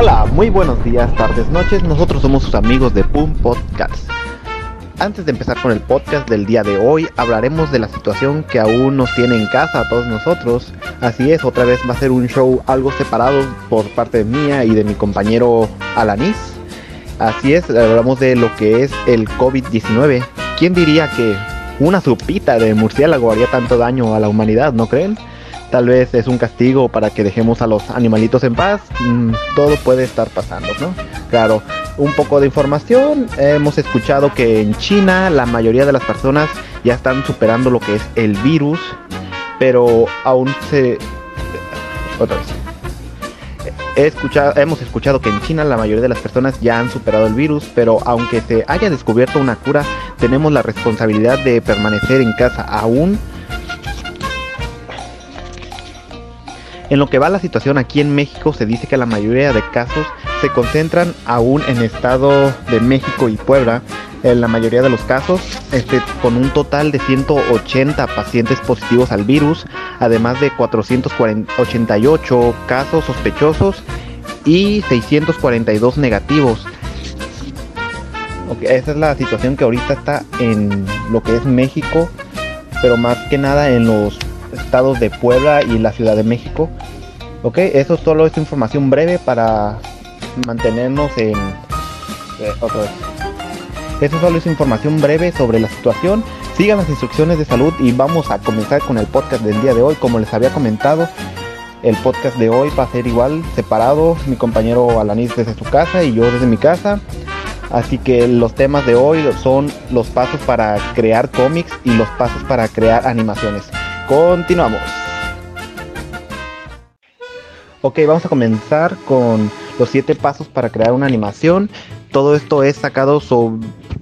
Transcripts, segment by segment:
Hola, muy buenos días, tardes, noches. Nosotros somos sus amigos de Boom Podcast. Antes de empezar con el podcast del día de hoy, hablaremos de la situación que aún nos tiene en casa a todos nosotros. Así es, otra vez va a ser un show algo separado por parte mía y de mi compañero Alanis. Así es, hablamos de lo que es el COVID-19. ¿Quién diría que una sopita de murciélago haría tanto daño a la humanidad, no creen? Tal vez es un castigo para que dejemos a los animalitos en paz. Mm, todo puede estar pasando, ¿no? Claro, un poco de información. Hemos escuchado que en China la mayoría de las personas ya están superando lo que es el virus, pero aún se... Otra vez. Hemos escuchado que en China la mayoría de las personas ya han superado el virus, pero aunque se haya descubierto una cura, tenemos la responsabilidad de permanecer en casa aún En lo que va la situación aquí en México, se dice que la mayoría de casos se concentran aún en Estado de México y Puebla. En la mayoría de los casos, este, con un total de 180 pacientes positivos al virus, además de 488 casos sospechosos y 642 negativos. esa es la situación que ahorita está en lo que es México, pero más que nada en los estados de Puebla y la Ciudad de México. Ok, eso solo es información breve para mantenernos en... Eh, otra vez. Eso solo es información breve sobre la situación. Sigan las instrucciones de salud y vamos a comenzar con el podcast del día de hoy. Como les había comentado, el podcast de hoy va a ser igual, separado. Mi compañero Alanis desde su casa y yo desde mi casa. Así que los temas de hoy son los pasos para crear cómics y los pasos para crear animaciones. Continuamos. Ok, vamos a comenzar con los 7 pasos para crear una animación. Todo esto es sacado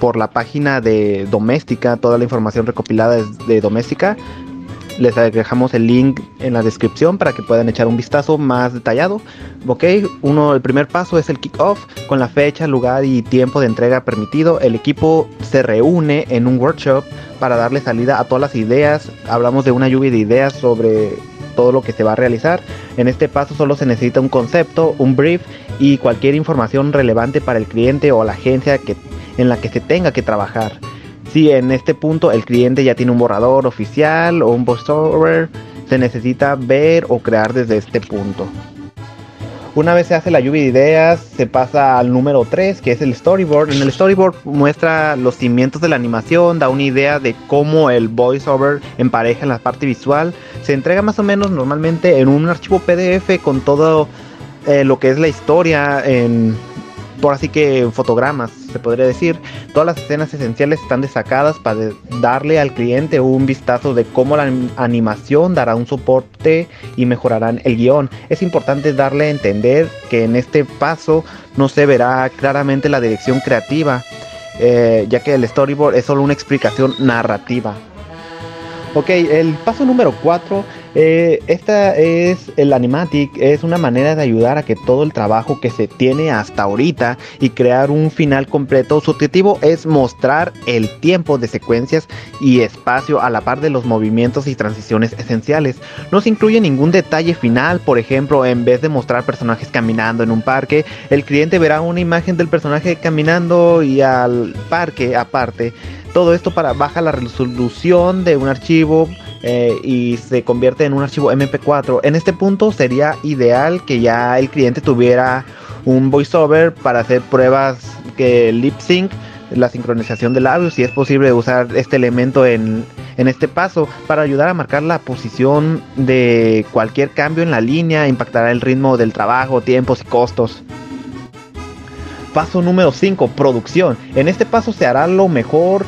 por la página de Doméstica, toda la información recopilada es de Doméstica. Les dejamos el link en la descripción para que puedan echar un vistazo más detallado. Ok, uno, el primer paso es el kickoff con la fecha, lugar y tiempo de entrega permitido. El equipo se reúne en un workshop para darle salida a todas las ideas. Hablamos de una lluvia de ideas sobre todo lo que se va a realizar. En este paso solo se necesita un concepto, un brief y cualquier información relevante para el cliente o la agencia que, en la que se tenga que trabajar. Si en este punto el cliente ya tiene un borrador oficial o un voiceover, se necesita ver o crear desde este punto. Una vez se hace la lluvia de ideas, se pasa al número 3, que es el storyboard. En el storyboard muestra los cimientos de la animación, da una idea de cómo el voiceover empareja en la parte visual. Se entrega más o menos normalmente en un archivo PDF con todo eh, lo que es la historia en por así que fotogramas, se podría decir. Todas las escenas esenciales están destacadas para darle al cliente un vistazo de cómo la animación dará un soporte y mejorarán el guion. Es importante darle a entender que en este paso no se verá claramente la dirección creativa, eh, ya que el storyboard es solo una explicación narrativa. Ok, el paso número 4 eh, esta es el animatic, es una manera de ayudar a que todo el trabajo que se tiene hasta ahorita y crear un final completo. Su objetivo es mostrar el tiempo de secuencias y espacio a la par de los movimientos y transiciones esenciales. No se incluye ningún detalle final, por ejemplo, en vez de mostrar personajes caminando en un parque, el cliente verá una imagen del personaje caminando y al parque aparte. Todo esto para baja la resolución de un archivo eh, y se convierte en un archivo MP4. En este punto sería ideal que ya el cliente tuviera un voiceover para hacer pruebas que lip sync, la sincronización de labios, si es posible usar este elemento en, en este paso para ayudar a marcar la posición de cualquier cambio en la línea, impactará el ritmo del trabajo, tiempos y costos. Paso número 5, producción. En este paso se hará lo mejor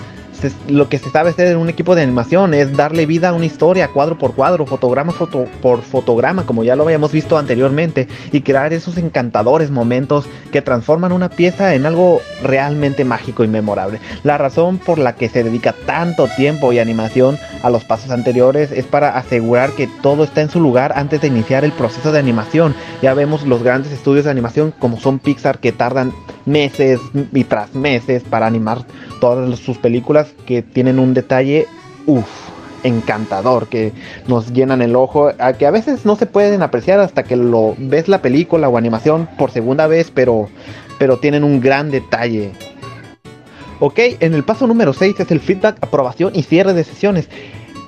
lo que se sabe hacer en un equipo de animación es darle vida a una historia cuadro por cuadro, fotograma foto, por fotograma, como ya lo habíamos visto anteriormente, y crear esos encantadores momentos que transforman una pieza en algo realmente mágico y memorable. La razón por la que se dedica tanto tiempo y animación a los pasos anteriores es para asegurar que todo está en su lugar antes de iniciar el proceso de animación. Ya vemos los grandes estudios de animación como son Pixar que tardan meses y tras meses para animar todas sus películas que tienen un detalle, uff, encantador, que nos llenan el ojo, a que a veces no se pueden apreciar hasta que lo ves la película o animación por segunda vez, pero, pero tienen un gran detalle. Ok, en el paso número 6 es el feedback, aprobación y cierre de sesiones.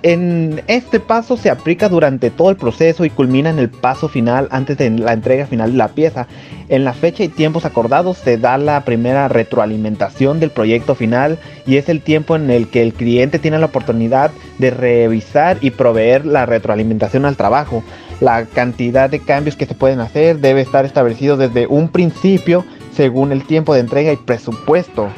En este paso se aplica durante todo el proceso y culmina en el paso final antes de la entrega final de la pieza. En la fecha y tiempos acordados se da la primera retroalimentación del proyecto final y es el tiempo en el que el cliente tiene la oportunidad de revisar y proveer la retroalimentación al trabajo. La cantidad de cambios que se pueden hacer debe estar establecido desde un principio según el tiempo de entrega y presupuesto.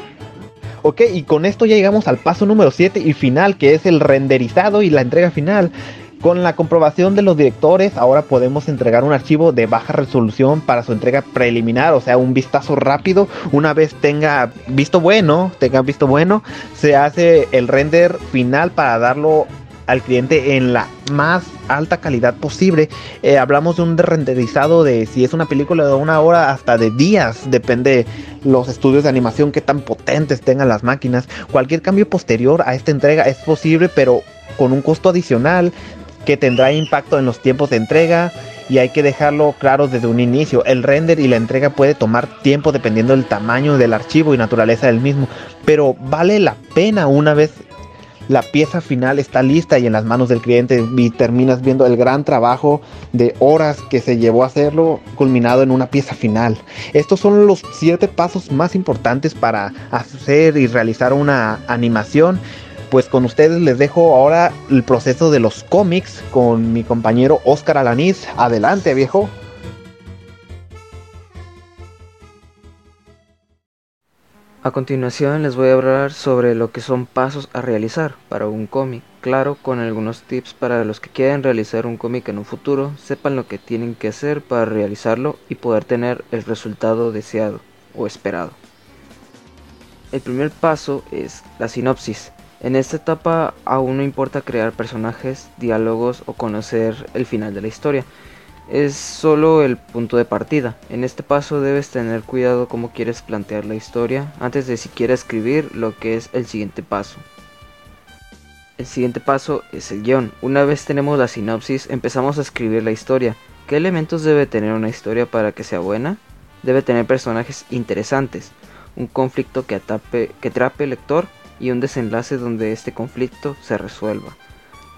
Ok, y con esto ya llegamos al paso número 7 y final, que es el renderizado y la entrega final. Con la comprobación de los directores, ahora podemos entregar un archivo de baja resolución para su entrega preliminar, o sea, un vistazo rápido. Una vez tenga visto bueno, tenga visto bueno, se hace el render final para darlo al cliente en la más alta calidad posible. Eh, hablamos de un renderizado de si es una película de una hora hasta de días, depende los estudios de animación que tan potentes tengan las máquinas. Cualquier cambio posterior a esta entrega es posible, pero con un costo adicional que tendrá impacto en los tiempos de entrega y hay que dejarlo claro desde un inicio. El render y la entrega puede tomar tiempo dependiendo del tamaño del archivo y naturaleza del mismo, pero vale la pena una vez la pieza final está lista y en las manos del cliente y terminas viendo el gran trabajo de horas que se llevó a hacerlo culminado en una pieza final. Estos son los siete pasos más importantes para hacer y realizar una animación. Pues con ustedes les dejo ahora el proceso de los cómics con mi compañero Oscar Alaniz. Adelante, viejo. A continuación les voy a hablar sobre lo que son pasos a realizar para un cómic, claro, con algunos tips para los que quieren realizar un cómic en un futuro, sepan lo que tienen que hacer para realizarlo y poder tener el resultado deseado o esperado. El primer paso es la sinopsis. En esta etapa aún no importa crear personajes, diálogos o conocer el final de la historia es solo el punto de partida. En este paso debes tener cuidado cómo quieres plantear la historia antes de siquiera escribir lo que es el siguiente paso. El siguiente paso es el guion. Una vez tenemos la sinopsis, empezamos a escribir la historia. ¿Qué elementos debe tener una historia para que sea buena? Debe tener personajes interesantes, un conflicto que, atape, que atrape al lector y un desenlace donde este conflicto se resuelva.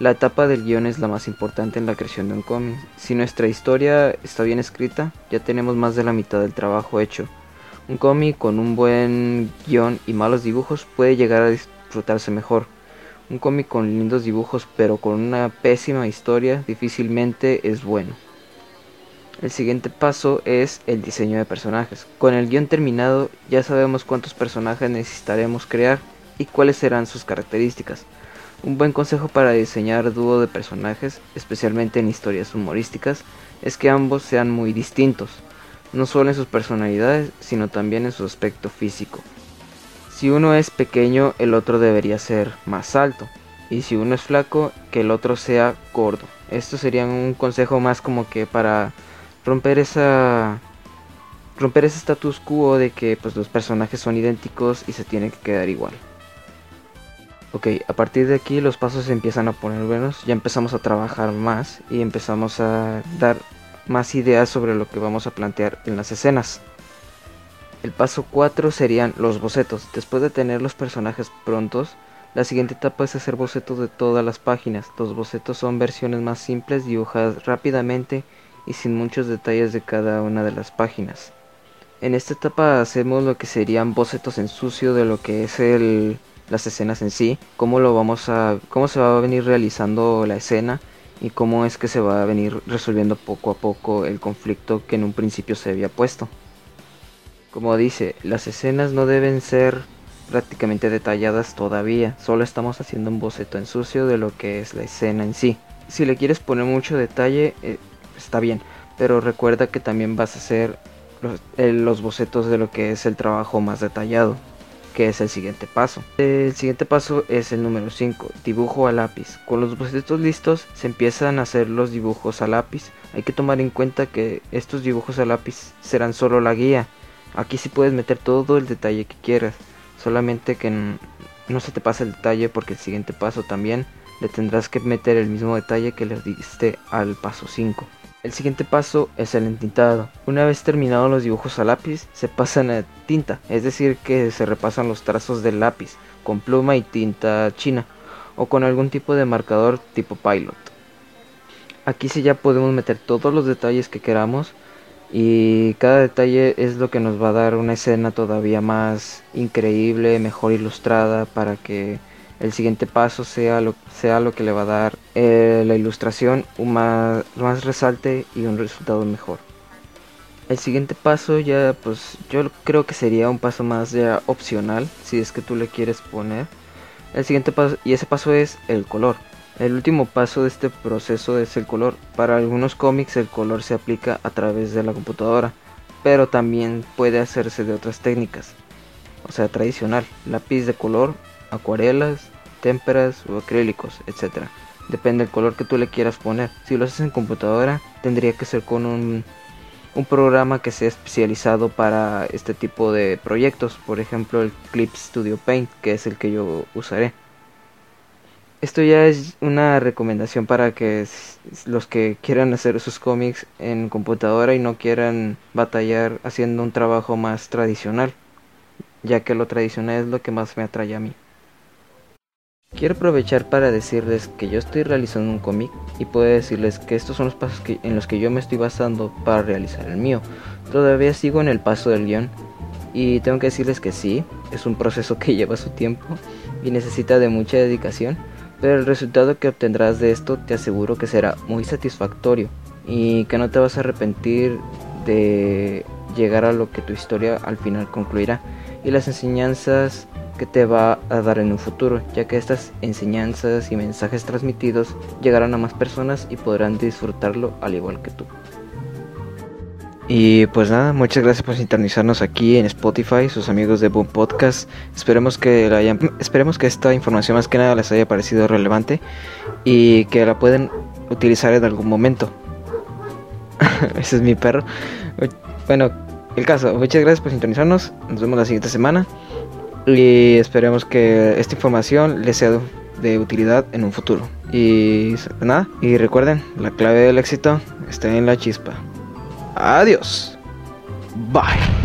La etapa del guion es la más importante en la creación de un cómic. Si nuestra historia está bien escrita, ya tenemos más de la mitad del trabajo hecho. Un cómic con un buen guion y malos dibujos puede llegar a disfrutarse mejor. Un cómic con lindos dibujos pero con una pésima historia difícilmente es bueno. El siguiente paso es el diseño de personajes. Con el guion terminado ya sabemos cuántos personajes necesitaremos crear y cuáles serán sus características. Un buen consejo para diseñar dúo de personajes, especialmente en historias humorísticas, es que ambos sean muy distintos, no solo en sus personalidades, sino también en su aspecto físico. Si uno es pequeño, el otro debería ser más alto, y si uno es flaco, que el otro sea gordo. Esto sería un consejo más como que para romper esa romper ese status quo de que pues los personajes son idénticos y se tienen que quedar igual. Ok, a partir de aquí los pasos se empiezan a poner buenos, ya empezamos a trabajar más y empezamos a dar más ideas sobre lo que vamos a plantear en las escenas. El paso 4 serían los bocetos. Después de tener los personajes prontos, la siguiente etapa es hacer bocetos de todas las páginas. Los bocetos son versiones más simples dibujadas rápidamente y sin muchos detalles de cada una de las páginas. En esta etapa hacemos lo que serían bocetos en sucio de lo que es el las escenas en sí, cómo lo vamos a, cómo se va a venir realizando la escena y cómo es que se va a venir resolviendo poco a poco el conflicto que en un principio se había puesto. Como dice, las escenas no deben ser prácticamente detalladas todavía, solo estamos haciendo un boceto en sucio de lo que es la escena en sí. Si le quieres poner mucho detalle, eh, está bien, pero recuerda que también vas a hacer los, eh, los bocetos de lo que es el trabajo más detallado que es el siguiente paso. El siguiente paso es el número 5, dibujo a lápiz. Con los bocetos listos se empiezan a hacer los dibujos a lápiz. Hay que tomar en cuenta que estos dibujos a lápiz serán solo la guía. Aquí sí puedes meter todo el detalle que quieras, solamente que no se te pase el detalle porque el siguiente paso también le tendrás que meter el mismo detalle que le diste al paso 5. El siguiente paso es el entintado. Una vez terminados los dibujos a lápiz, se pasan a tinta, es decir, que se repasan los trazos del lápiz con pluma y tinta china o con algún tipo de marcador tipo pilot. Aquí sí ya podemos meter todos los detalles que queramos y cada detalle es lo que nos va a dar una escena todavía más increíble, mejor ilustrada para que el siguiente paso sea lo, sea lo que le va a dar eh, la ilustración un más, más resalte y un resultado mejor. El siguiente paso ya pues yo creo que sería un paso más ya opcional si es que tú le quieres poner. El siguiente paso y ese paso es el color. El último paso de este proceso es el color. Para algunos cómics el color se aplica a través de la computadora, pero también puede hacerse de otras técnicas. O sea, tradicional, lápiz de color, acuarelas, témperas o acrílicos, etc. Depende del color que tú le quieras poner. Si lo haces en computadora, tendría que ser con un, un programa que sea especializado para este tipo de proyectos. Por ejemplo, el Clip Studio Paint, que es el que yo usaré. Esto ya es una recomendación para que los que quieran hacer sus cómics en computadora y no quieran batallar haciendo un trabajo más tradicional, ya que lo tradicional es lo que más me atrae a mí. Quiero aprovechar para decirles que yo estoy realizando un cómic y puedo decirles que estos son los pasos en los que yo me estoy basando para realizar el mío. Todavía sigo en el paso del guion y tengo que decirles que sí, es un proceso que lleva su tiempo y necesita de mucha dedicación, pero el resultado que obtendrás de esto te aseguro que será muy satisfactorio y que no te vas a arrepentir de llegar a lo que tu historia al final concluirá y las enseñanzas que te va a dar en un futuro, ya que estas enseñanzas y mensajes transmitidos llegarán a más personas y podrán disfrutarlo al igual que tú. Y pues nada, muchas gracias por sintonizarnos aquí en Spotify, sus amigos de Boom Podcast. Esperemos que la hayan, esperemos que esta información más que nada les haya parecido relevante y que la pueden utilizar en algún momento. Ese es mi perro. Bueno, el caso, muchas gracias por sintonizarnos. Nos vemos la siguiente semana. Y esperemos que esta información les sea de utilidad en un futuro. Y nada, y recuerden, la clave del éxito está en la chispa. Adiós. Bye.